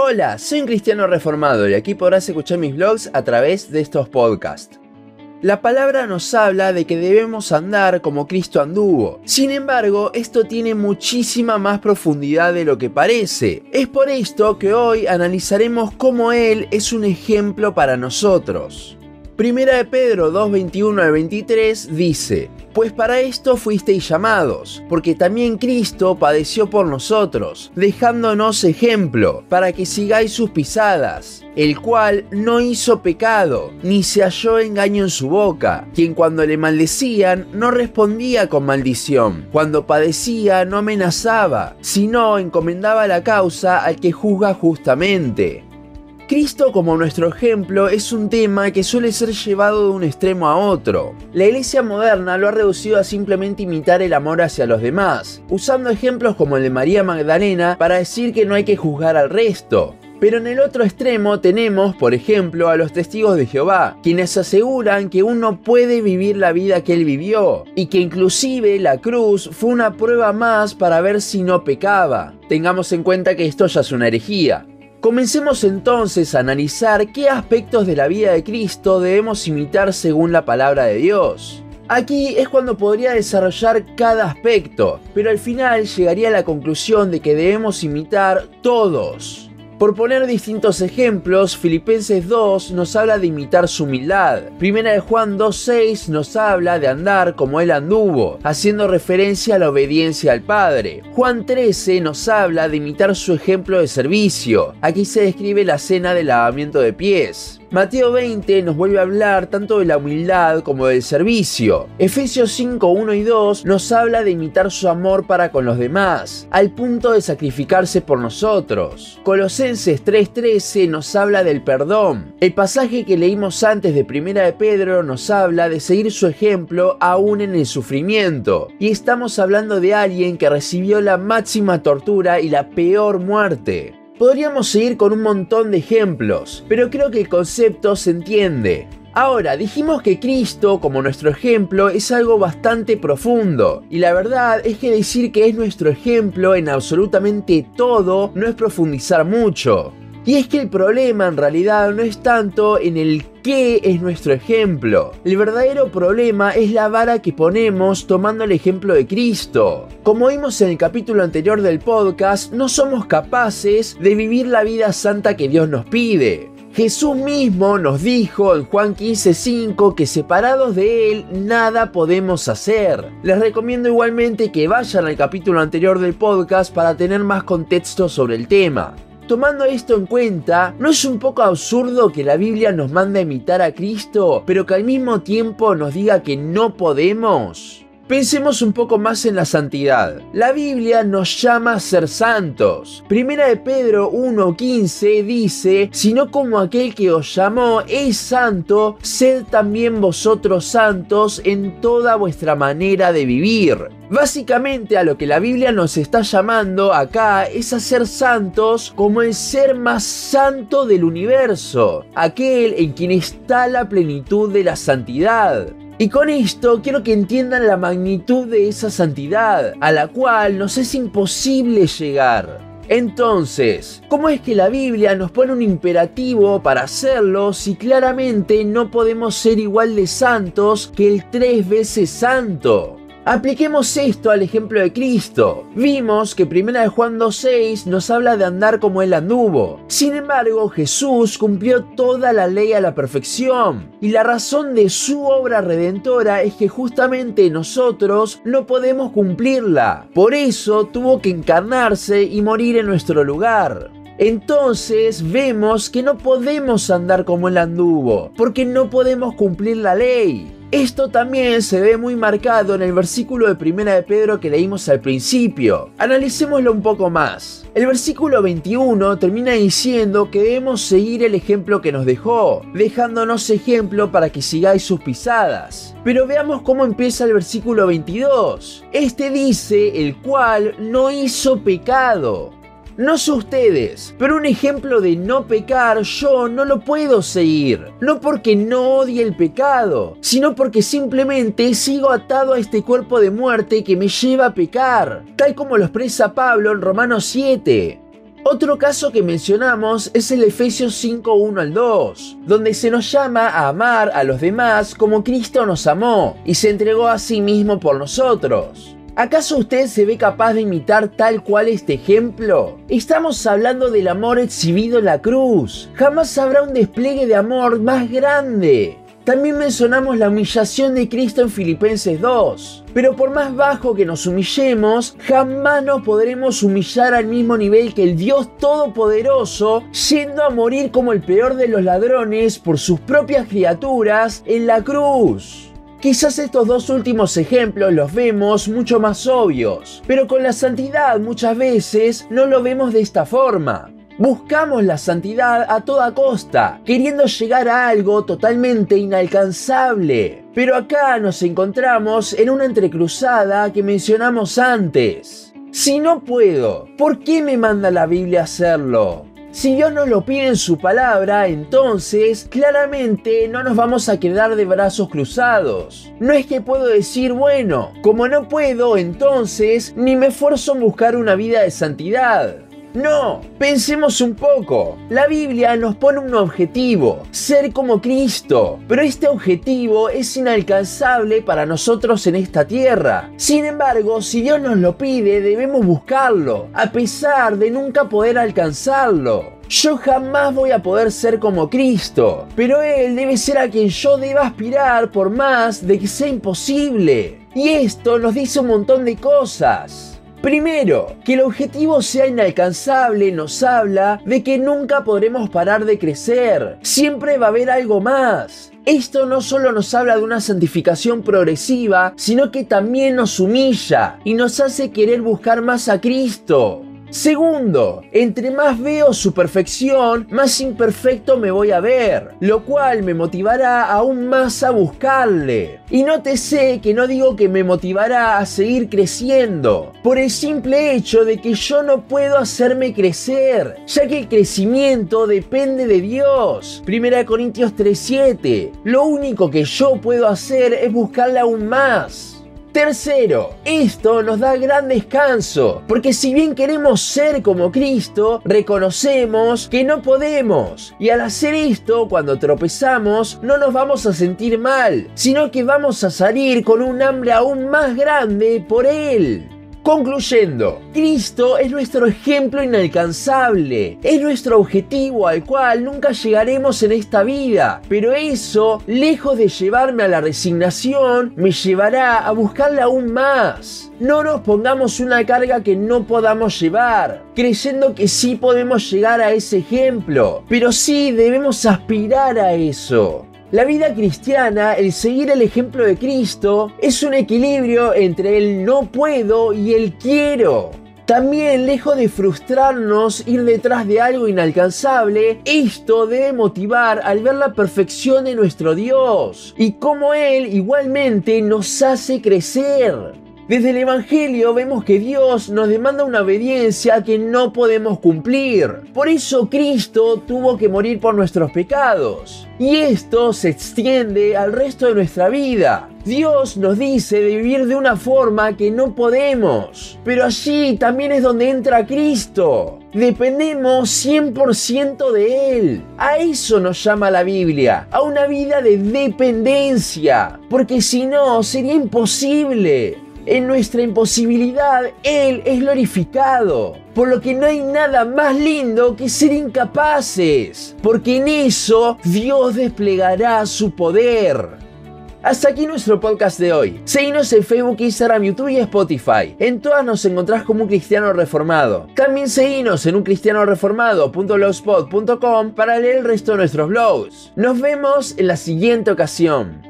Hola, soy un cristiano reformado y aquí podrás escuchar mis vlogs a través de estos podcasts. La palabra nos habla de que debemos andar como Cristo anduvo. Sin embargo, esto tiene muchísima más profundidad de lo que parece. Es por esto que hoy analizaremos cómo Él es un ejemplo para nosotros. Primera de Pedro 2:21 al 23 dice, Pues para esto fuisteis llamados, porque también Cristo padeció por nosotros, dejándonos ejemplo, para que sigáis sus pisadas, el cual no hizo pecado, ni se halló engaño en su boca, quien cuando le maldecían no respondía con maldición, cuando padecía no amenazaba, sino encomendaba la causa al que juzga justamente. Cristo como nuestro ejemplo es un tema que suele ser llevado de un extremo a otro. La iglesia moderna lo ha reducido a simplemente imitar el amor hacia los demás, usando ejemplos como el de María Magdalena para decir que no hay que juzgar al resto. Pero en el otro extremo tenemos, por ejemplo, a los testigos de Jehová, quienes aseguran que uno puede vivir la vida que él vivió, y que inclusive la cruz fue una prueba más para ver si no pecaba. Tengamos en cuenta que esto ya es una herejía. Comencemos entonces a analizar qué aspectos de la vida de Cristo debemos imitar según la palabra de Dios. Aquí es cuando podría desarrollar cada aspecto, pero al final llegaría a la conclusión de que debemos imitar todos. Por poner distintos ejemplos, Filipenses 2 nos habla de imitar su humildad. Primera de Juan 2.6 nos habla de andar como él anduvo, haciendo referencia a la obediencia al Padre. Juan 13 nos habla de imitar su ejemplo de servicio. Aquí se describe la cena del lavamiento de pies. Mateo 20 nos vuelve a hablar tanto de la humildad como del servicio. Efesios 5, 1 y 2 nos habla de imitar su amor para con los demás, al punto de sacrificarse por nosotros. Colosenses 3:13 nos habla del perdón. El pasaje que leímos antes de Primera de Pedro nos habla de seguir su ejemplo aún en el sufrimiento. Y estamos hablando de alguien que recibió la máxima tortura y la peor muerte. Podríamos seguir con un montón de ejemplos, pero creo que el concepto se entiende. Ahora, dijimos que Cristo, como nuestro ejemplo, es algo bastante profundo. Y la verdad es que decir que es nuestro ejemplo en absolutamente todo no es profundizar mucho. Y es que el problema en realidad no es tanto en el qué es nuestro ejemplo. El verdadero problema es la vara que ponemos tomando el ejemplo de Cristo. Como vimos en el capítulo anterior del podcast, no somos capaces de vivir la vida santa que Dios nos pide. Jesús mismo nos dijo en Juan 15:5 que separados de Él nada podemos hacer. Les recomiendo igualmente que vayan al capítulo anterior del podcast para tener más contexto sobre el tema. Tomando esto en cuenta, ¿no es un poco absurdo que la Biblia nos manda a imitar a Cristo, pero que al mismo tiempo nos diga que no podemos? Pensemos un poco más en la santidad. La Biblia nos llama a ser santos. Primera de Pedro 1.15 dice, sino como aquel que os llamó es santo, sed también vosotros santos en toda vuestra manera de vivir. Básicamente a lo que la Biblia nos está llamando acá es a ser santos como el ser más santo del universo, aquel en quien está la plenitud de la santidad. Y con esto quiero que entiendan la magnitud de esa santidad, a la cual nos es imposible llegar. Entonces, ¿cómo es que la Biblia nos pone un imperativo para hacerlo si claramente no podemos ser igual de santos que el tres veces santo? Apliquemos esto al ejemplo de Cristo. Vimos que 1 de Juan 2.6 nos habla de andar como Él anduvo. Sin embargo, Jesús cumplió toda la ley a la perfección. Y la razón de su obra redentora es que justamente nosotros no podemos cumplirla. Por eso tuvo que encarnarse y morir en nuestro lugar. Entonces vemos que no podemos andar como Él anduvo, porque no podemos cumplir la ley. Esto también se ve muy marcado en el versículo de Primera de Pedro que leímos al principio. Analicémoslo un poco más. El versículo 21 termina diciendo que debemos seguir el ejemplo que nos dejó, dejándonos ejemplo para que sigáis sus pisadas. Pero veamos cómo empieza el versículo 22. Este dice, el cual no hizo pecado. No sé ustedes, pero un ejemplo de no pecar yo no lo puedo seguir. No porque no odie el pecado, sino porque simplemente sigo atado a este cuerpo de muerte que me lleva a pecar, tal como lo expresa Pablo en Romanos 7. Otro caso que mencionamos es el Efesios 5, 1 al 2, donde se nos llama a amar a los demás como Cristo nos amó y se entregó a sí mismo por nosotros. ¿Acaso usted se ve capaz de imitar tal cual este ejemplo? Estamos hablando del amor exhibido en la cruz. Jamás habrá un despliegue de amor más grande. También mencionamos la humillación de Cristo en Filipenses 2. Pero por más bajo que nos humillemos, jamás nos podremos humillar al mismo nivel que el Dios Todopoderoso, yendo a morir como el peor de los ladrones por sus propias criaturas en la cruz. Quizás estos dos últimos ejemplos los vemos mucho más obvios, pero con la santidad muchas veces no lo vemos de esta forma. Buscamos la santidad a toda costa, queriendo llegar a algo totalmente inalcanzable. Pero acá nos encontramos en una entrecruzada que mencionamos antes. Si no puedo, ¿por qué me manda la Biblia hacerlo? Si Dios nos lo pide en su palabra, entonces claramente no nos vamos a quedar de brazos cruzados. No es que puedo decir, bueno, como no puedo, entonces ni me esfuerzo en buscar una vida de santidad. No, pensemos un poco. La Biblia nos pone un objetivo, ser como Cristo, pero este objetivo es inalcanzable para nosotros en esta tierra. Sin embargo, si Dios nos lo pide, debemos buscarlo, a pesar de nunca poder alcanzarlo. Yo jamás voy a poder ser como Cristo, pero Él debe ser a quien yo deba aspirar por más de que sea imposible. Y esto nos dice un montón de cosas. Primero, que el objetivo sea inalcanzable nos habla de que nunca podremos parar de crecer. Siempre va a haber algo más. Esto no solo nos habla de una santificación progresiva, sino que también nos humilla y nos hace querer buscar más a Cristo. Segundo, entre más veo su perfección, más imperfecto me voy a ver, lo cual me motivará aún más a buscarle. Y nótese que no digo que me motivará a seguir creciendo, por el simple hecho de que yo no puedo hacerme crecer, ya que el crecimiento depende de Dios. 1 Corintios 3:7. Lo único que yo puedo hacer es buscarle aún más. Tercero, esto nos da gran descanso, porque si bien queremos ser como Cristo, reconocemos que no podemos. Y al hacer esto, cuando tropezamos, no nos vamos a sentir mal, sino que vamos a salir con un hambre aún más grande por Él. Concluyendo, Cristo es nuestro ejemplo inalcanzable, es nuestro objetivo al cual nunca llegaremos en esta vida, pero eso, lejos de llevarme a la resignación, me llevará a buscarle aún más. No nos pongamos una carga que no podamos llevar, creyendo que sí podemos llegar a ese ejemplo, pero sí debemos aspirar a eso. La vida cristiana, el seguir el ejemplo de Cristo, es un equilibrio entre el no puedo y el quiero. También, lejos de frustrarnos ir detrás de algo inalcanzable, esto debe motivar al ver la perfección de nuestro Dios y cómo Él igualmente nos hace crecer. Desde el Evangelio vemos que Dios nos demanda una obediencia que no podemos cumplir. Por eso Cristo tuvo que morir por nuestros pecados. Y esto se extiende al resto de nuestra vida. Dios nos dice de vivir de una forma que no podemos. Pero allí también es donde entra Cristo. Dependemos 100% de Él. A eso nos llama la Biblia, a una vida de dependencia. Porque si no, sería imposible en nuestra imposibilidad, Él es glorificado. Por lo que no hay nada más lindo que ser incapaces, porque en eso Dios desplegará su poder. Hasta aquí nuestro podcast de hoy. Seguinos en Facebook, Instagram, YouTube y Spotify. En todas nos encontrás como un cristiano reformado. También seguinos en uncristianoreformado.blogspot.com para leer el resto de nuestros blogs. Nos vemos en la siguiente ocasión.